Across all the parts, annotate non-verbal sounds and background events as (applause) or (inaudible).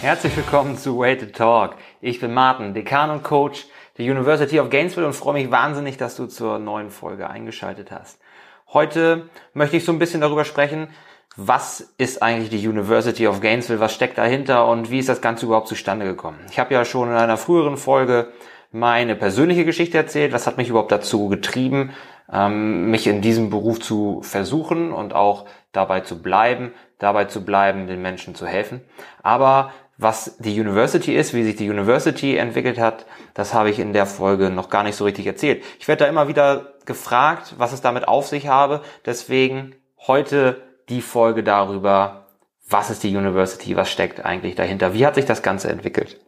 Herzlich willkommen zu Way to Talk. Ich bin Martin, Dekan und Coach der University of Gainesville und freue mich wahnsinnig, dass du zur neuen Folge eingeschaltet hast. Heute möchte ich so ein bisschen darüber sprechen, was ist eigentlich die University of Gainesville, was steckt dahinter und wie ist das Ganze überhaupt zustande gekommen. Ich habe ja schon in einer früheren Folge meine persönliche Geschichte erzählt, was hat mich überhaupt dazu getrieben, ähm, mich in diesem Beruf zu versuchen und auch dabei zu bleiben, dabei zu bleiben, den Menschen zu helfen. Aber was die University ist, wie sich die University entwickelt hat, das habe ich in der Folge noch gar nicht so richtig erzählt. Ich werde da immer wieder gefragt, was es damit auf sich habe. Deswegen heute die Folge darüber, was ist die University, was steckt eigentlich dahinter, wie hat sich das Ganze entwickelt.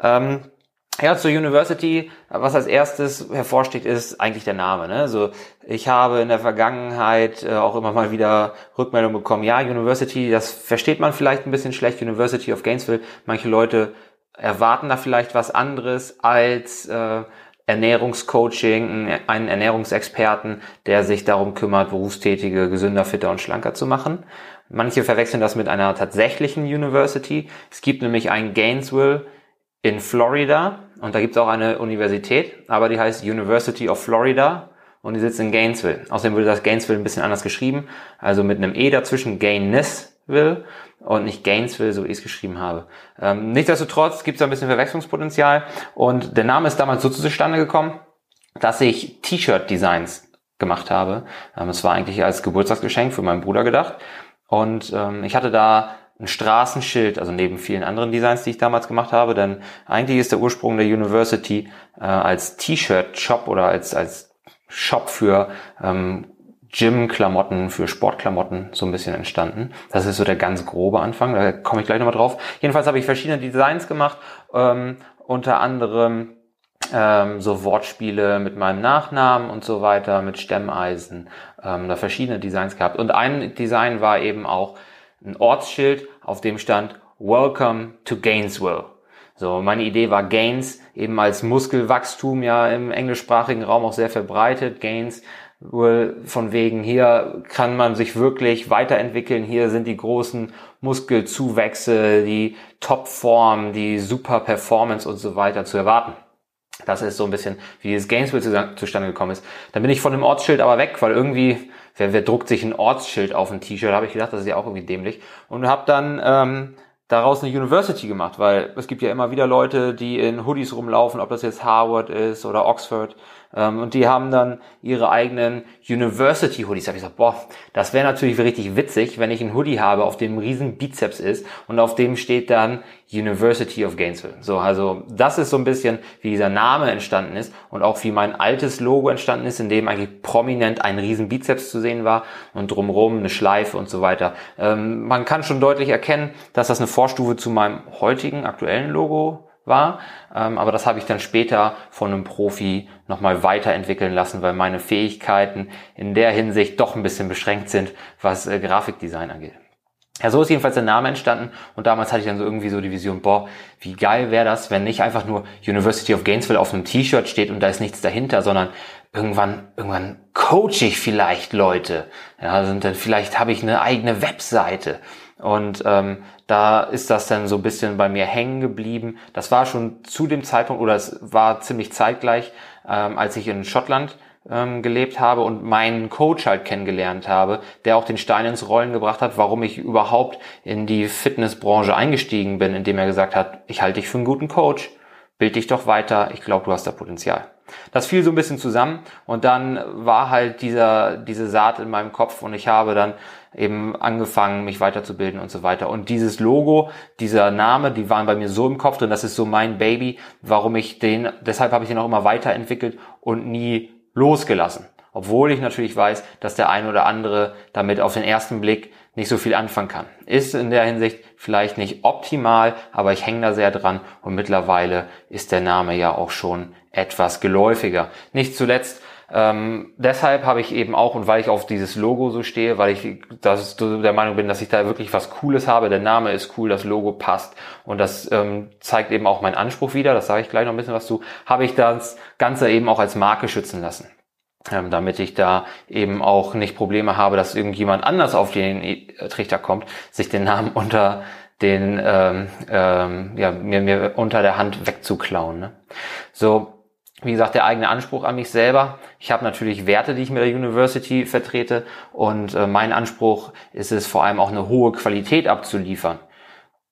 Ähm, ja, zur University, was als erstes hervorsteht, ist eigentlich der Name. Ne? Also ich habe in der Vergangenheit äh, auch immer mal wieder Rückmeldungen bekommen, ja, University, das versteht man vielleicht ein bisschen schlecht, University of Gainesville. Manche Leute erwarten da vielleicht was anderes als äh, Ernährungscoaching, einen Ernährungsexperten, der sich darum kümmert, Berufstätige gesünder, fitter und schlanker zu machen. Manche verwechseln das mit einer tatsächlichen University. Es gibt nämlich ein Gainesville in Florida und da gibt es auch eine Universität, aber die heißt University of Florida und die sitzt in Gainesville. Außerdem wurde das Gainesville ein bisschen anders geschrieben, also mit einem E dazwischen, Gainesville und nicht Gainesville, so wie ich es geschrieben habe. Ähm, nichtsdestotrotz gibt es ein bisschen Verwechslungspotenzial und der Name ist damals so zustande gekommen, dass ich T-Shirt-Designs gemacht habe. Ähm, es war eigentlich als Geburtstagsgeschenk für meinen Bruder gedacht und ähm, ich hatte da ein Straßenschild, also neben vielen anderen Designs, die ich damals gemacht habe, denn eigentlich ist der Ursprung der University äh, als T-Shirt-Shop oder als, als Shop für ähm, Gym-Klamotten, für Sportklamotten so ein bisschen entstanden. Das ist so der ganz grobe Anfang, da komme ich gleich nochmal drauf. Jedenfalls habe ich verschiedene Designs gemacht, ähm, unter anderem ähm, so Wortspiele mit meinem Nachnamen und so weiter, mit Stemmeisen, ähm, da verschiedene Designs gehabt. Und ein Design war eben auch ein Ortsschild, auf dem stand Welcome to Gainesville. So, meine Idee war Gains eben als Muskelwachstum ja im englischsprachigen Raum auch sehr verbreitet. Gains von wegen hier kann man sich wirklich weiterentwickeln. Hier sind die großen Muskelzuwächse, die Topform, die Super Performance und so weiter zu erwarten. Das ist so ein bisschen, wie dieses Gainesville zustande gekommen ist. Dann bin ich von dem Ortsschild aber weg, weil irgendwie wer, wer druckt sich ein Ortsschild auf ein T-Shirt? habe ich gedacht, das ist ja auch irgendwie dämlich. Und habe dann ähm, daraus eine University gemacht, weil es gibt ja immer wieder Leute, die in Hoodies rumlaufen, ob das jetzt Harvard ist oder Oxford. Ähm, und die haben dann ihre eigenen University Hoodies. Da habe ich gesagt, boah, das wäre natürlich richtig witzig, wenn ich einen Hoodie habe, auf dem ein riesen Bizeps ist und auf dem steht dann University of Gainesville. So, also das ist so ein bisschen, wie dieser Name entstanden ist und auch wie mein altes Logo entstanden ist, in dem eigentlich prominent ein riesen Bizeps zu sehen war und drumherum eine Schleife und so weiter. Ähm, man kann schon deutlich erkennen, dass das eine Vorstufe zu meinem heutigen aktuellen Logo war. Ähm, aber das habe ich dann später von einem Profi nochmal weiterentwickeln lassen, weil meine Fähigkeiten in der Hinsicht doch ein bisschen beschränkt sind, was äh, Grafikdesign angeht. Ja, so ist jedenfalls der Name entstanden und damals hatte ich dann so irgendwie so die Vision, boah, wie geil wäre das, wenn nicht einfach nur University of Gainesville auf einem T-Shirt steht und da ist nichts dahinter, sondern irgendwann, irgendwann coach ich vielleicht Leute. Ja, also dann vielleicht habe ich eine eigene Webseite und ähm, da ist das dann so ein bisschen bei mir hängen geblieben. Das war schon zu dem Zeitpunkt, oder es war ziemlich zeitgleich, ähm, als ich in Schottland ähm, gelebt habe und meinen Coach halt kennengelernt habe, der auch den Stein ins Rollen gebracht hat, warum ich überhaupt in die Fitnessbranche eingestiegen bin, indem er gesagt hat, ich halte dich für einen guten Coach, bild dich doch weiter, ich glaube, du hast da Potenzial. Das fiel so ein bisschen zusammen und dann war halt dieser, diese Saat in meinem Kopf und ich habe dann eben angefangen, mich weiterzubilden und so weiter. Und dieses Logo, dieser Name, die waren bei mir so im Kopf drin, das ist so mein Baby, warum ich den, deshalb habe ich den auch immer weiterentwickelt und nie losgelassen. Obwohl ich natürlich weiß, dass der ein oder andere damit auf den ersten Blick nicht so viel anfangen kann. Ist in der Hinsicht vielleicht nicht optimal, aber ich hänge da sehr dran und mittlerweile ist der Name ja auch schon etwas geläufiger. Nicht zuletzt ähm, deshalb habe ich eben auch, und weil ich auf dieses Logo so stehe, weil ich das, der Meinung bin, dass ich da wirklich was Cooles habe, der Name ist cool, das Logo passt und das ähm, zeigt eben auch meinen Anspruch wieder, das sage ich gleich noch ein bisschen was zu, habe ich das Ganze eben auch als Marke schützen lassen. Ähm, damit ich da eben auch nicht Probleme habe, dass irgendjemand anders auf den Trichter kommt, sich den Namen (laughs) unter den ähm, ähm, ja, mir, mir unter der Hand wegzuklauen. Ne? So, wie gesagt, der eigene Anspruch an mich selber. Ich habe natürlich Werte, die ich mit der University vertrete und äh, mein Anspruch ist es vor allem auch eine hohe Qualität abzuliefern.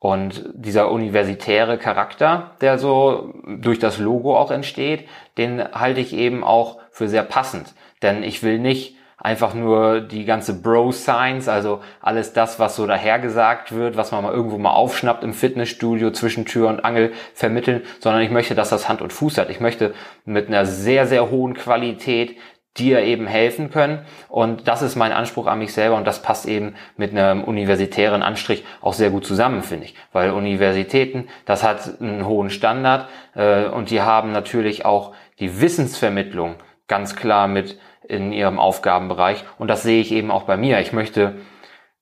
Und dieser universitäre Charakter, der so durch das Logo auch entsteht, den halte ich eben auch für sehr passend. Denn ich will nicht einfach nur die ganze Bro-Science, also alles das, was so dahergesagt wird, was man mal irgendwo mal aufschnappt im Fitnessstudio zwischen Tür und Angel vermitteln, sondern ich möchte, dass das Hand und Fuß hat. Ich möchte mit einer sehr, sehr hohen Qualität dir eben helfen können. Und das ist mein Anspruch an mich selber und das passt eben mit einem universitären Anstrich auch sehr gut zusammen, finde ich. Weil Universitäten, das hat einen hohen Standard äh, und die haben natürlich auch die Wissensvermittlung ganz klar mit in ihrem Aufgabenbereich. Und das sehe ich eben auch bei mir. Ich möchte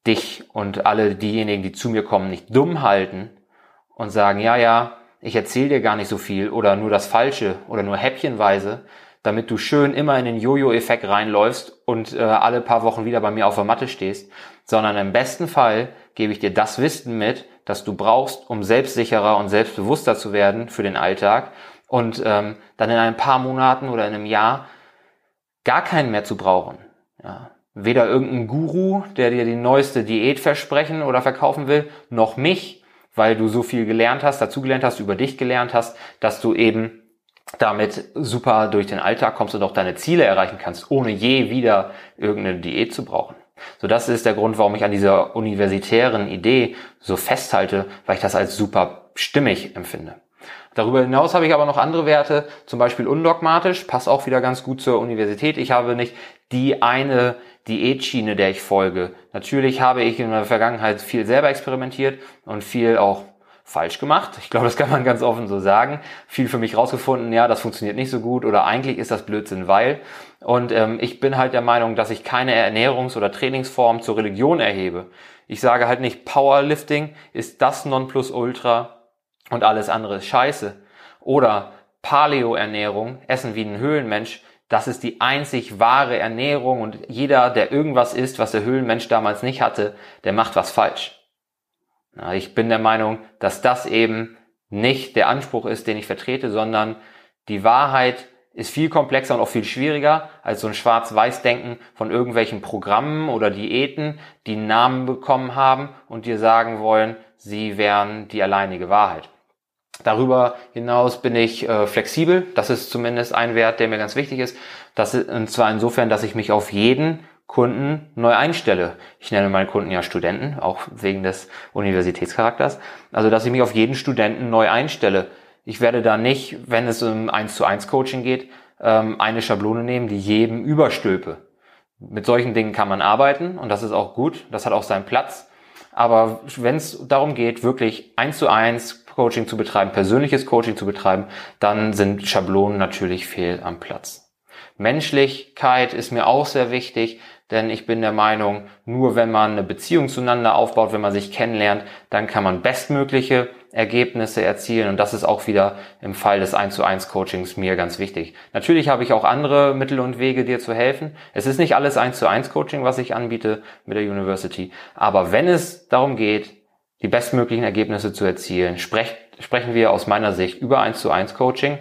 dich und alle diejenigen, die zu mir kommen, nicht dumm halten und sagen, ja, ja, ich erzähle dir gar nicht so viel oder nur das Falsche oder nur häppchenweise, damit du schön immer in den Jojo-Effekt reinläufst und äh, alle paar Wochen wieder bei mir auf der Matte stehst, sondern im besten Fall gebe ich dir das Wissen mit, das du brauchst, um selbstsicherer und selbstbewusster zu werden für den Alltag und ähm, dann in ein paar Monaten oder in einem Jahr gar keinen mehr zu brauchen. Ja. Weder irgendein Guru, der dir die neueste Diät versprechen oder verkaufen will, noch mich, weil du so viel gelernt hast, dazugelernt hast, über dich gelernt hast, dass du eben damit super durch den Alltag kommst und auch deine Ziele erreichen kannst, ohne je wieder irgendeine Diät zu brauchen. So, das ist der Grund, warum ich an dieser universitären Idee so festhalte, weil ich das als super stimmig empfinde. Darüber hinaus habe ich aber noch andere Werte, zum Beispiel undogmatisch, passt auch wieder ganz gut zur Universität. Ich habe nicht die eine Diätschiene, der ich folge. Natürlich habe ich in der Vergangenheit viel selber experimentiert und viel auch falsch gemacht. Ich glaube, das kann man ganz offen so sagen. Viel für mich rausgefunden, ja, das funktioniert nicht so gut oder eigentlich ist das Blödsinn, weil. Und ähm, ich bin halt der Meinung, dass ich keine Ernährungs- oder Trainingsform zur Religion erhebe. Ich sage halt nicht, Powerlifting ist das Nonplusultra und alles andere ist scheiße. Oder Paleo-Ernährung, Essen wie ein Höhlenmensch, das ist die einzig wahre Ernährung und jeder, der irgendwas isst, was der Höhlenmensch damals nicht hatte, der macht was falsch. Ich bin der Meinung, dass das eben nicht der Anspruch ist, den ich vertrete, sondern die Wahrheit ist viel komplexer und auch viel schwieriger als so ein Schwarz-Weiß-Denken von irgendwelchen Programmen oder Diäten, die Namen bekommen haben und dir sagen wollen, sie wären die alleinige Wahrheit. Darüber hinaus bin ich äh, flexibel. Das ist zumindest ein Wert, der mir ganz wichtig ist. Das ist, und zwar insofern, dass ich mich auf jeden Kunden neu einstelle. Ich nenne meine Kunden ja Studenten, auch wegen des Universitätscharakters. Also, dass ich mich auf jeden Studenten neu einstelle. Ich werde da nicht, wenn es um 1 zu 1 Coaching geht, ähm, eine Schablone nehmen, die jedem überstülpe. Mit solchen Dingen kann man arbeiten und das ist auch gut. Das hat auch seinen Platz. Aber wenn es darum geht, wirklich eins zu eins Coaching zu betreiben, persönliches Coaching zu betreiben, dann sind Schablonen natürlich fehl am Platz. Menschlichkeit ist mir auch sehr wichtig, denn ich bin der Meinung, nur wenn man eine Beziehung zueinander aufbaut, wenn man sich kennenlernt, dann kann man bestmögliche Ergebnisse erzielen und das ist auch wieder im Fall des 1 zu 1 Coachings mir ganz wichtig. Natürlich habe ich auch andere Mittel und Wege, dir zu helfen. Es ist nicht alles 1 zu 1 Coaching, was ich anbiete mit der University, aber wenn es darum geht, die bestmöglichen Ergebnisse zu erzielen, sprech, sprechen wir aus meiner Sicht über 1 zu 1 Coaching.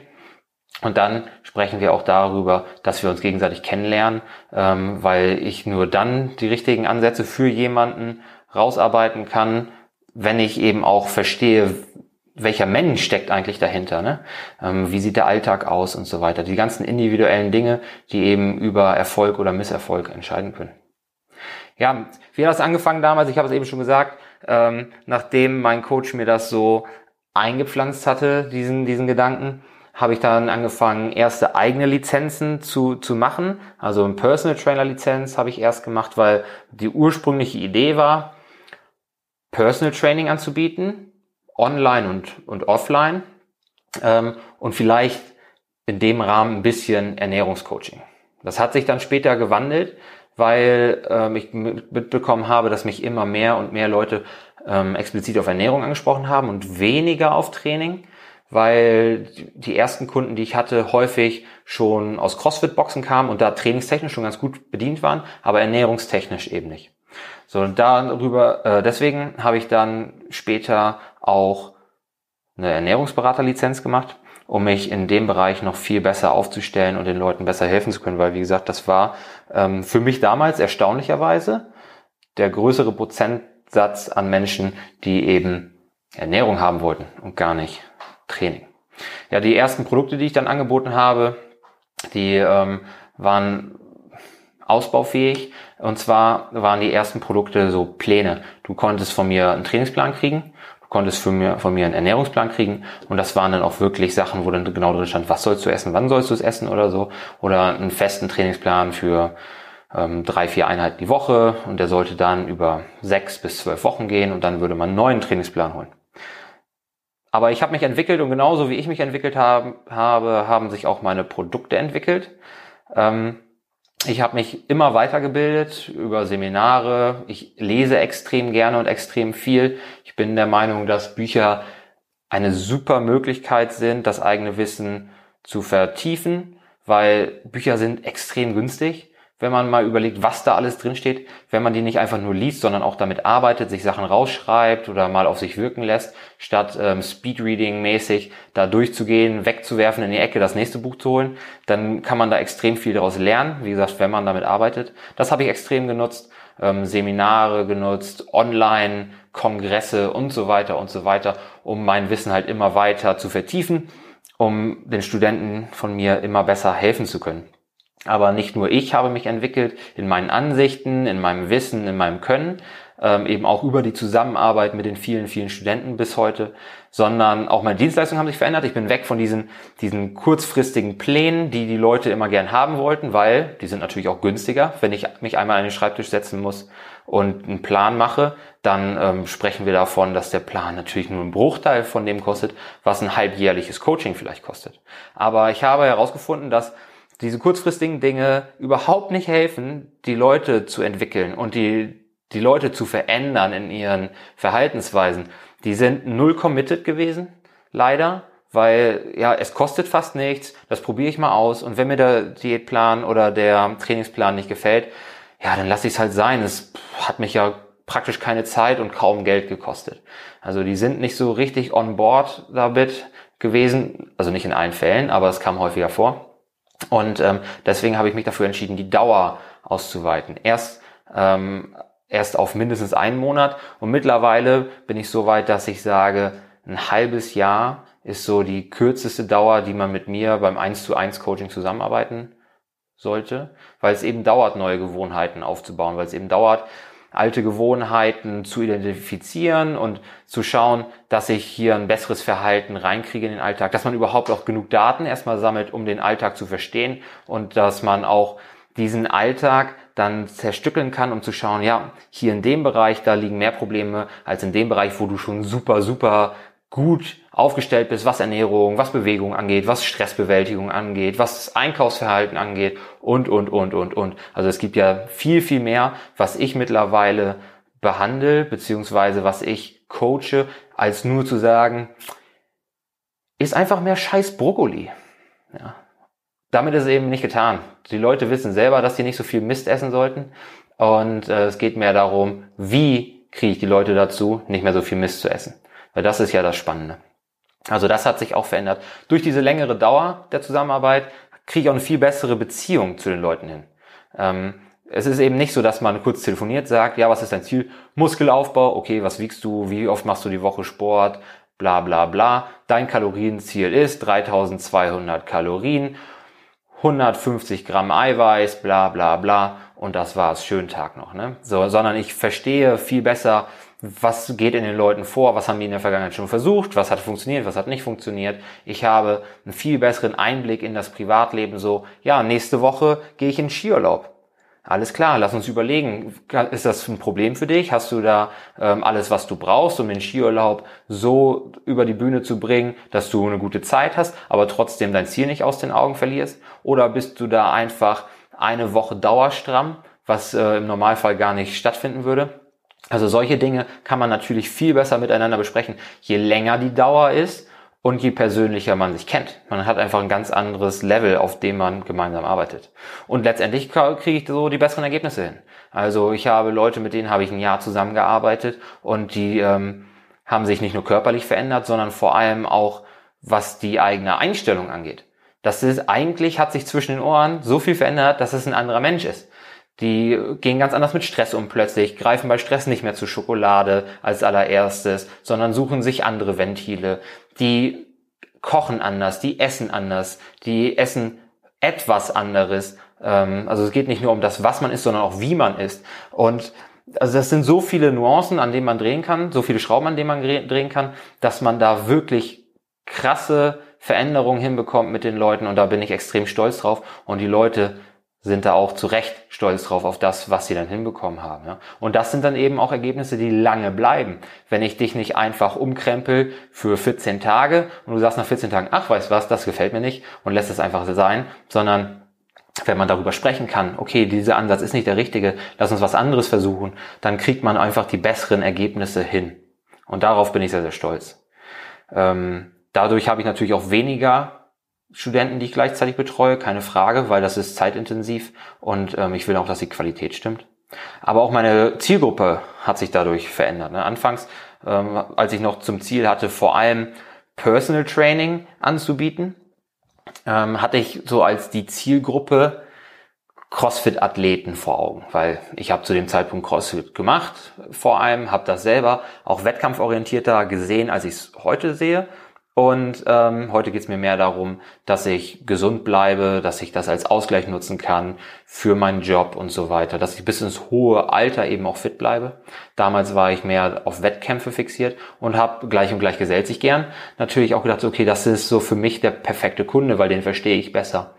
Und dann sprechen wir auch darüber, dass wir uns gegenseitig kennenlernen, ähm, weil ich nur dann die richtigen Ansätze für jemanden rausarbeiten kann, wenn ich eben auch verstehe, welcher Mensch steckt eigentlich dahinter, ne? Ähm, wie sieht der Alltag aus und so weiter. Die ganzen individuellen Dinge, die eben über Erfolg oder Misserfolg entscheiden können. Ja, wie hat das angefangen damals? Ich habe es eben schon gesagt, ähm, nachdem mein Coach mir das so eingepflanzt hatte, diesen, diesen Gedanken, habe ich dann angefangen, erste eigene Lizenzen zu, zu machen. Also ein Personal Trainer Lizenz habe ich erst gemacht, weil die ursprüngliche Idee war, Personal Training anzubieten, online und, und offline ähm, und vielleicht in dem Rahmen ein bisschen Ernährungscoaching. Das hat sich dann später gewandelt, weil ähm, ich mitbekommen habe, dass mich immer mehr und mehr Leute ähm, explizit auf Ernährung angesprochen haben und weniger auf Training, weil die ersten Kunden, die ich hatte, häufig schon aus CrossFit-Boxen kamen und da trainingstechnisch schon ganz gut bedient waren, aber ernährungstechnisch eben nicht. So, und darüber, äh, deswegen habe ich dann später auch eine Ernährungsberaterlizenz gemacht, um mich in dem Bereich noch viel besser aufzustellen und den Leuten besser helfen zu können, weil wie gesagt, das war ähm, für mich damals erstaunlicherweise der größere Prozentsatz an Menschen, die eben Ernährung haben wollten und gar nicht Training. Ja, die ersten Produkte, die ich dann angeboten habe, die ähm, waren ausbaufähig. Und zwar waren die ersten Produkte so Pläne. Du konntest von mir einen Trainingsplan kriegen, du konntest von mir, von mir einen Ernährungsplan kriegen und das waren dann auch wirklich Sachen, wo dann genau drin stand, was sollst du essen, wann sollst du es essen oder so. Oder einen festen Trainingsplan für ähm, drei, vier Einheiten die Woche und der sollte dann über sechs bis zwölf Wochen gehen und dann würde man einen neuen Trainingsplan holen. Aber ich habe mich entwickelt und genauso wie ich mich entwickelt habe, habe haben sich auch meine Produkte entwickelt. Ähm, ich habe mich immer weitergebildet über Seminare. Ich lese extrem gerne und extrem viel. Ich bin der Meinung, dass Bücher eine super Möglichkeit sind, das eigene Wissen zu vertiefen, weil Bücher sind extrem günstig wenn man mal überlegt, was da alles drinsteht, wenn man die nicht einfach nur liest, sondern auch damit arbeitet, sich Sachen rausschreibt oder mal auf sich wirken lässt, statt ähm, Speedreading-mäßig da durchzugehen, wegzuwerfen, in die Ecke das nächste Buch zu holen, dann kann man da extrem viel daraus lernen, wie gesagt, wenn man damit arbeitet. Das habe ich extrem genutzt, ähm, Seminare genutzt, online, Kongresse und so weiter und so weiter, um mein Wissen halt immer weiter zu vertiefen, um den Studenten von mir immer besser helfen zu können. Aber nicht nur ich habe mich entwickelt in meinen Ansichten, in meinem Wissen, in meinem Können, ähm, eben auch über die Zusammenarbeit mit den vielen, vielen Studenten bis heute, sondern auch meine Dienstleistungen haben sich verändert. Ich bin weg von diesen, diesen kurzfristigen Plänen, die die Leute immer gern haben wollten, weil die sind natürlich auch günstiger. Wenn ich mich einmal an den Schreibtisch setzen muss und einen Plan mache, dann ähm, sprechen wir davon, dass der Plan natürlich nur einen Bruchteil von dem kostet, was ein halbjährliches Coaching vielleicht kostet. Aber ich habe herausgefunden, dass diese kurzfristigen Dinge überhaupt nicht helfen, die Leute zu entwickeln und die, die Leute zu verändern in ihren Verhaltensweisen. Die sind null committed gewesen, leider, weil ja, es kostet fast nichts, das probiere ich mal aus und wenn mir der Diätplan oder der Trainingsplan nicht gefällt, ja, dann lasse ich es halt sein. Es hat mich ja praktisch keine Zeit und kaum Geld gekostet. Also die sind nicht so richtig on board damit gewesen, also nicht in allen Fällen, aber es kam häufiger vor. Und ähm, deswegen habe ich mich dafür entschieden, die Dauer auszuweiten. Erst ähm, erst auf mindestens einen Monat und mittlerweile bin ich so weit, dass ich sage, ein halbes Jahr ist so die kürzeste Dauer, die man mit mir beim 1 zu 1 Coaching zusammenarbeiten sollte, weil es eben dauert, neue Gewohnheiten aufzubauen, weil es eben dauert, alte Gewohnheiten zu identifizieren und zu schauen, dass ich hier ein besseres Verhalten reinkriege in den Alltag, dass man überhaupt auch genug Daten erstmal sammelt, um den Alltag zu verstehen und dass man auch diesen Alltag dann zerstückeln kann, um zu schauen, ja, hier in dem Bereich, da liegen mehr Probleme als in dem Bereich, wo du schon super, super gut aufgestellt bist, was Ernährung, was Bewegung angeht, was Stressbewältigung angeht, was Einkaufsverhalten angeht und, und, und, und, und. Also es gibt ja viel, viel mehr, was ich mittlerweile behandle, beziehungsweise was ich coache, als nur zu sagen, ist einfach mehr scheiß Brokkoli. Ja. Damit ist es eben nicht getan. Die Leute wissen selber, dass sie nicht so viel Mist essen sollten. Und äh, es geht mehr darum, wie kriege ich die Leute dazu, nicht mehr so viel Mist zu essen. Weil das ist ja das Spannende. Also das hat sich auch verändert. Durch diese längere Dauer der Zusammenarbeit kriege ich auch eine viel bessere Beziehung zu den Leuten hin. Ähm, es ist eben nicht so, dass man kurz telefoniert, sagt, ja, was ist dein Ziel? Muskelaufbau, okay, was wiegst du? Wie oft machst du die Woche Sport? Bla bla bla. Dein Kalorienziel ist 3200 Kalorien, 150 Gramm Eiweiß, bla bla bla. Und das war's. Schönen Tag noch. Ne? So, sondern ich verstehe viel besser, was geht in den Leuten vor, was haben die in der Vergangenheit schon versucht, was hat funktioniert, was hat nicht funktioniert. Ich habe einen viel besseren Einblick in das Privatleben, so, ja, nächste Woche gehe ich in Skiurlaub. Alles klar, lass uns überlegen, ist das ein Problem für dich? Hast du da ähm, alles, was du brauchst, um den Skiurlaub so über die Bühne zu bringen, dass du eine gute Zeit hast, aber trotzdem dein Ziel nicht aus den Augen verlierst? Oder bist du da einfach eine Woche dauerstramm, was äh, im Normalfall gar nicht stattfinden würde? Also solche Dinge kann man natürlich viel besser miteinander besprechen, je länger die Dauer ist und je persönlicher man sich kennt. Man hat einfach ein ganz anderes Level, auf dem man gemeinsam arbeitet. Und letztendlich kriege ich so die besseren Ergebnisse hin. Also ich habe Leute, mit denen habe ich ein Jahr zusammengearbeitet und die ähm, haben sich nicht nur körperlich verändert, sondern vor allem auch, was die eigene Einstellung angeht. Das ist eigentlich hat sich zwischen den Ohren so viel verändert, dass es ein anderer Mensch ist. Die gehen ganz anders mit Stress um plötzlich, greifen bei Stress nicht mehr zu Schokolade als allererstes, sondern suchen sich andere Ventile. Die kochen anders, die essen anders, die essen etwas anderes. Ähm, also es geht nicht nur um das, was man isst, sondern auch wie man isst. Und also das sind so viele Nuancen, an denen man drehen kann, so viele Schrauben, an denen man drehen kann, dass man da wirklich krasse Veränderungen hinbekommt mit den Leuten und da bin ich extrem stolz drauf und die Leute sind da auch zu Recht stolz drauf auf das, was sie dann hinbekommen haben. Und das sind dann eben auch Ergebnisse, die lange bleiben. Wenn ich dich nicht einfach umkrempel für 14 Tage und du sagst nach 14 Tagen, ach, weißt was, das gefällt mir nicht und lässt es einfach sein, sondern wenn man darüber sprechen kann, okay, dieser Ansatz ist nicht der richtige, lass uns was anderes versuchen, dann kriegt man einfach die besseren Ergebnisse hin. Und darauf bin ich sehr, sehr stolz. Ähm, dadurch habe ich natürlich auch weniger Studenten, die ich gleichzeitig betreue, keine Frage, weil das ist zeitintensiv und ähm, ich will auch, dass die Qualität stimmt. Aber auch meine Zielgruppe hat sich dadurch verändert. Ne? Anfangs, ähm, als ich noch zum Ziel hatte, vor allem Personal Training anzubieten, ähm, hatte ich so als die Zielgruppe CrossFit-Athleten vor Augen, weil ich habe zu dem Zeitpunkt CrossFit gemacht, vor allem, habe das selber auch wettkampforientierter gesehen, als ich es heute sehe und ähm, heute geht es mir mehr darum, dass ich gesund bleibe, dass ich das als Ausgleich nutzen kann für meinen Job und so weiter, dass ich bis ins hohe Alter eben auch fit bleibe. Damals war ich mehr auf Wettkämpfe fixiert und habe gleich und gleich gesellt sich gern. Natürlich auch gedacht, okay, das ist so für mich der perfekte Kunde, weil den verstehe ich besser.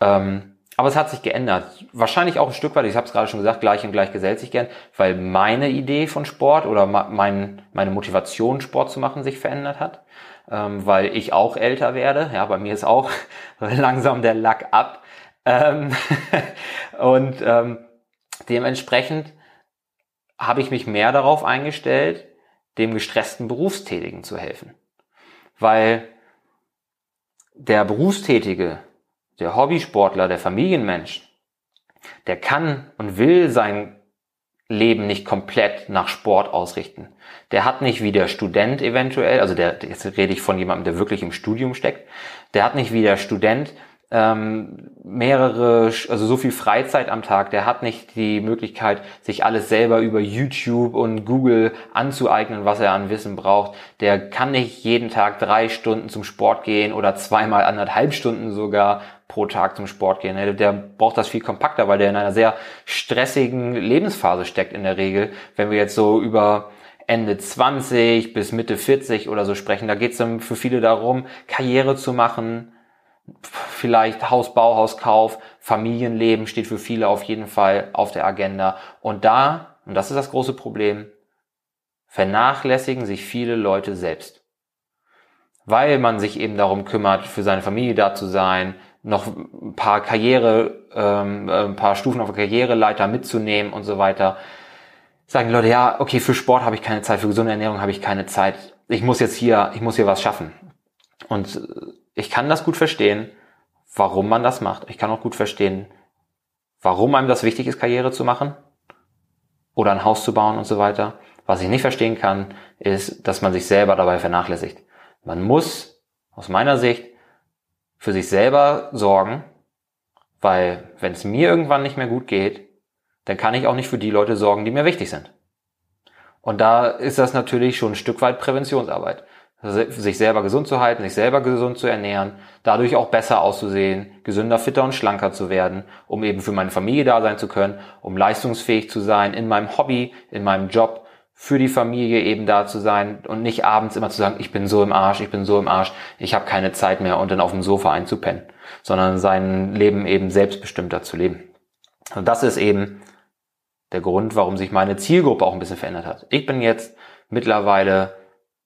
Ähm, aber es hat sich geändert. Wahrscheinlich auch ein Stück weit, ich habe es gerade schon gesagt, gleich und gleich gesellt sich gern, weil meine Idee von Sport oder mein, meine Motivation, Sport zu machen, sich verändert hat ähm, weil ich auch älter werde. Ja, bei mir ist auch (laughs) langsam der Lack ab. Ähm (laughs) und ähm, dementsprechend habe ich mich mehr darauf eingestellt, dem gestressten Berufstätigen zu helfen. Weil der Berufstätige, der Hobbysportler, der Familienmensch, der kann und will sein Leben nicht komplett nach Sport ausrichten. Der hat nicht wie der Student eventuell, also der, jetzt rede ich von jemandem, der wirklich im Studium steckt, der hat nicht wie der Student ähm, mehrere, also so viel Freizeit am Tag, der hat nicht die Möglichkeit, sich alles selber über YouTube und Google anzueignen, was er an Wissen braucht. Der kann nicht jeden Tag drei Stunden zum Sport gehen oder zweimal anderthalb Stunden sogar pro Tag zum Sport gehen. Der braucht das viel kompakter, weil der in einer sehr stressigen Lebensphase steckt in der Regel. Wenn wir jetzt so über Ende 20 bis Mitte 40 oder so sprechen, da geht es für viele darum, Karriere zu machen, vielleicht Hausbau, Hauskauf, Familienleben steht für viele auf jeden Fall auf der Agenda. Und da, und das ist das große Problem, vernachlässigen sich viele Leute selbst. Weil man sich eben darum kümmert, für seine Familie da zu sein, noch ein paar Karriere, ähm, äh, ein paar Stufen auf der Karriereleiter mitzunehmen und so weiter. Sagen die Leute, ja, okay, für Sport habe ich keine Zeit, für gesunde Ernährung habe ich keine Zeit. Ich muss jetzt hier, ich muss hier was schaffen. Und äh, ich kann das gut verstehen, warum man das macht. Ich kann auch gut verstehen, warum einem das wichtig ist, Karriere zu machen oder ein Haus zu bauen und so weiter. Was ich nicht verstehen kann, ist, dass man sich selber dabei vernachlässigt. Man muss aus meiner Sicht für sich selber sorgen, weil wenn es mir irgendwann nicht mehr gut geht, dann kann ich auch nicht für die Leute sorgen, die mir wichtig sind. Und da ist das natürlich schon ein Stück weit Präventionsarbeit. Sich selber gesund zu halten, sich selber gesund zu ernähren, dadurch auch besser auszusehen, gesünder, fitter und schlanker zu werden, um eben für meine Familie da sein zu können, um leistungsfähig zu sein in meinem Hobby, in meinem Job für die Familie eben da zu sein und nicht abends immer zu sagen, ich bin so im Arsch, ich bin so im Arsch, ich habe keine Zeit mehr und dann auf dem Sofa einzupennen, sondern sein Leben eben selbstbestimmter zu leben. Und das ist eben der Grund, warum sich meine Zielgruppe auch ein bisschen verändert hat. Ich bin jetzt mittlerweile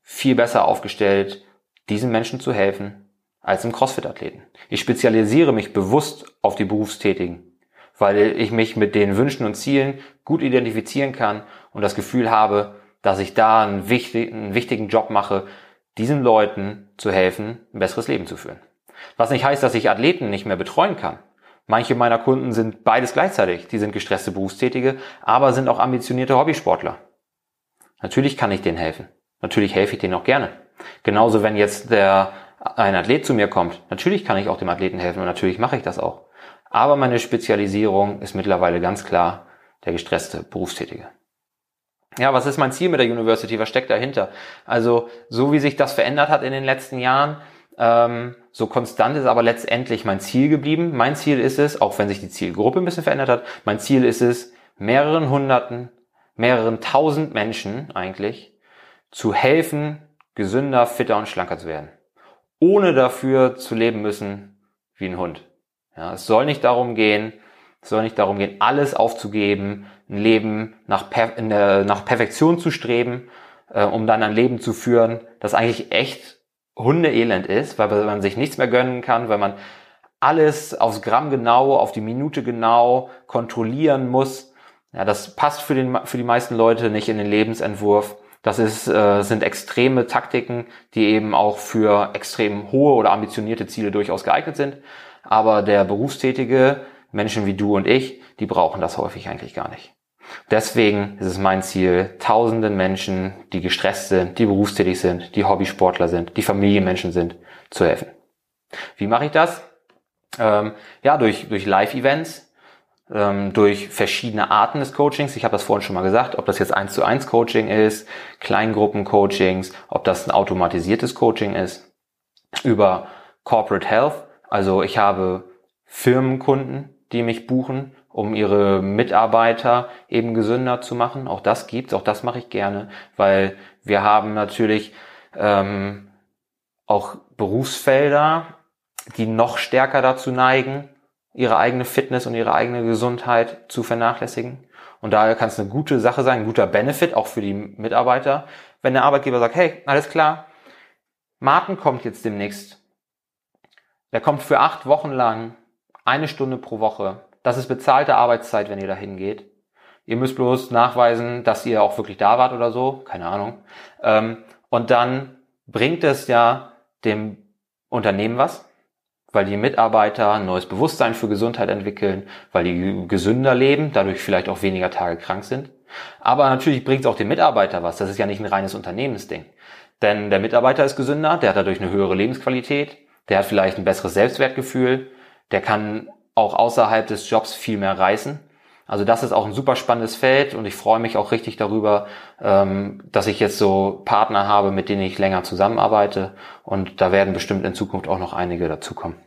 viel besser aufgestellt, diesen Menschen zu helfen, als im CrossFit-Athleten. Ich spezialisiere mich bewusst auf die Berufstätigen weil ich mich mit den Wünschen und Zielen gut identifizieren kann und das Gefühl habe, dass ich da einen, wichtig, einen wichtigen Job mache, diesen Leuten zu helfen, ein besseres Leben zu führen. Was nicht heißt, dass ich Athleten nicht mehr betreuen kann. Manche meiner Kunden sind beides gleichzeitig. Die sind gestresste Berufstätige, aber sind auch ambitionierte Hobbysportler. Natürlich kann ich denen helfen. Natürlich helfe ich denen auch gerne. Genauso, wenn jetzt der, ein Athlet zu mir kommt. Natürlich kann ich auch dem Athleten helfen und natürlich mache ich das auch. Aber meine Spezialisierung ist mittlerweile ganz klar der gestresste Berufstätige. Ja, was ist mein Ziel mit der University? Was steckt dahinter? Also, so wie sich das verändert hat in den letzten Jahren, ähm, so konstant ist aber letztendlich mein Ziel geblieben. Mein Ziel ist es, auch wenn sich die Zielgruppe ein bisschen verändert hat, mein Ziel ist es, mehreren Hunderten, mehreren tausend Menschen eigentlich zu helfen, gesünder, fitter und schlanker zu werden. Ohne dafür zu leben müssen wie ein Hund. Ja, es soll nicht darum gehen, es soll nicht darum gehen, alles aufzugeben, ein Leben nach, per nach Perfektion zu streben, äh, um dann ein Leben zu führen, das eigentlich echt Hundeelend ist, weil man sich nichts mehr gönnen kann, weil man alles aufs Gramm genau, auf die Minute genau kontrollieren muss. Ja, das passt für, den, für die meisten Leute nicht in den Lebensentwurf. Das ist, äh, sind extreme Taktiken, die eben auch für extrem hohe oder ambitionierte Ziele durchaus geeignet sind. Aber der Berufstätige, Menschen wie du und ich, die brauchen das häufig eigentlich gar nicht. Deswegen ist es mein Ziel, tausenden Menschen, die gestresst sind, die berufstätig sind, die Hobbysportler sind, die Familienmenschen sind, zu helfen. Wie mache ich das? Ähm, ja, durch, durch Live-Events, ähm, durch verschiedene Arten des Coachings. Ich habe das vorhin schon mal gesagt, ob das jetzt eins zu eins Coaching ist, Kleingruppen-Coachings, ob das ein automatisiertes Coaching ist, über Corporate Health. Also ich habe Firmenkunden, die mich buchen, um ihre Mitarbeiter eben gesünder zu machen. Auch das gibt's, auch das mache ich gerne, weil wir haben natürlich ähm, auch Berufsfelder, die noch stärker dazu neigen, ihre eigene Fitness und ihre eigene Gesundheit zu vernachlässigen. Und daher kann es eine gute Sache sein, ein guter Benefit auch für die Mitarbeiter, wenn der Arbeitgeber sagt, hey, alles klar, Martin kommt jetzt demnächst. Der kommt für acht Wochen lang eine Stunde pro Woche. Das ist bezahlte Arbeitszeit, wenn ihr da hingeht. Ihr müsst bloß nachweisen, dass ihr auch wirklich da wart oder so. Keine Ahnung. Ähm, und dann bringt es ja dem Unternehmen was, weil die Mitarbeiter ein neues Bewusstsein für Gesundheit entwickeln, weil die gesünder leben, dadurch vielleicht auch weniger Tage krank sind. Aber natürlich bringt es auch dem Mitarbeiter was. Das ist ja nicht ein reines Unternehmensding. Denn der Mitarbeiter ist gesünder, der hat dadurch eine höhere Lebensqualität, der hat vielleicht ein besseres Selbstwertgefühl, der kann auch außerhalb des Jobs viel mehr reißen. Also das ist auch ein super spannendes Feld und ich freue mich auch richtig darüber, ähm, dass ich jetzt so Partner habe, mit denen ich länger zusammenarbeite und da werden bestimmt in Zukunft auch noch einige dazukommen.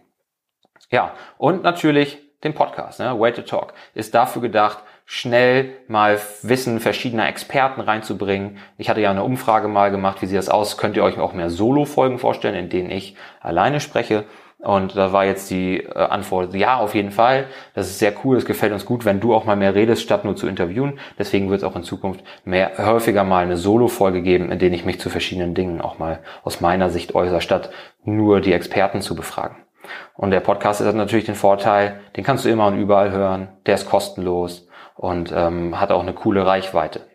Ja, und natürlich den Podcast, ne? Way to Talk, ist dafür gedacht, schnell mal Wissen verschiedener Experten reinzubringen. Ich hatte ja eine Umfrage mal gemacht, wie sieht das aus? Könnt ihr euch auch mehr Solo-Folgen vorstellen, in denen ich alleine spreche? Und da war jetzt die äh, Antwort, ja, auf jeden Fall. Das ist sehr cool, es gefällt uns gut, wenn du auch mal mehr redest, statt nur zu interviewen. Deswegen wird es auch in Zukunft mehr, häufiger mal eine Solo-Folge geben, in denen ich mich zu verschiedenen Dingen auch mal aus meiner Sicht äußere, statt nur die Experten zu befragen. Und der Podcast hat natürlich den Vorteil, den kannst du immer und überall hören, der ist kostenlos und ähm, hat auch eine coole Reichweite.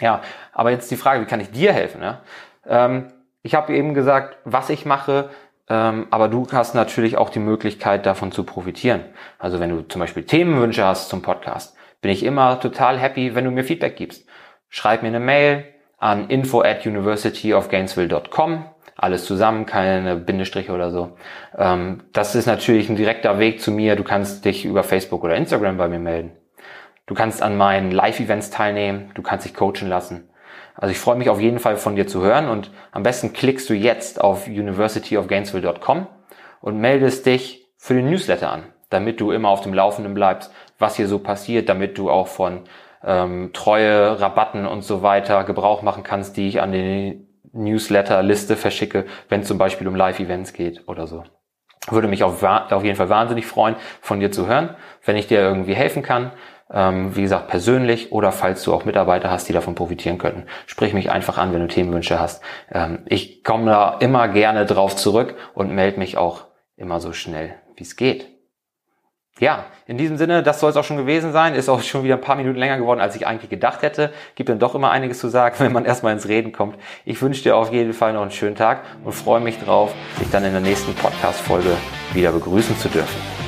Ja, aber jetzt die Frage, wie kann ich dir helfen? Ja? Ähm, ich habe eben gesagt, was ich mache, aber du hast natürlich auch die Möglichkeit, davon zu profitieren. Also wenn du zum Beispiel Themenwünsche hast zum Podcast, bin ich immer total happy, wenn du mir Feedback gibst. Schreib mir eine Mail an info at universityofgainesville.com. Alles zusammen, keine Bindestriche oder so. Ähm, das ist natürlich ein direkter Weg zu mir. Du kannst dich über Facebook oder Instagram bei mir melden. Du kannst an meinen Live-Events teilnehmen. Du kannst dich coachen lassen. Also ich freue mich auf jeden Fall von dir zu hören und am besten klickst du jetzt auf universityofgainesville.com und meldest dich für den Newsletter an, damit du immer auf dem Laufenden bleibst, was hier so passiert, damit du auch von ähm, Treue, Rabatten und so weiter Gebrauch machen kannst, die ich an die Newsletter-Liste verschicke, wenn es zum Beispiel um Live-Events geht oder so. Würde mich auf, auf jeden Fall wahnsinnig freuen, von dir zu hören, wenn ich dir irgendwie helfen kann ähm, wie gesagt, persönlich oder falls du auch Mitarbeiter hast, die davon profitieren könnten. Sprich mich einfach an, wenn du Themenwünsche hast. Ähm, ich komme da immer gerne drauf zurück und melde mich auch immer so schnell, wie es geht. Ja, in diesem Sinne, das soll es auch schon gewesen sein. Ist auch schon wieder ein paar Minuten länger geworden, als ich eigentlich gedacht hätte. Gibt dann doch immer einiges zu sagen, (laughs) wenn man erstmal ins Reden kommt. Ich wünsche dir auf jeden Fall noch einen schönen Tag und freue mich drauf, dich dann in der nächsten Podcast-Folge wieder begrüßen zu dürfen.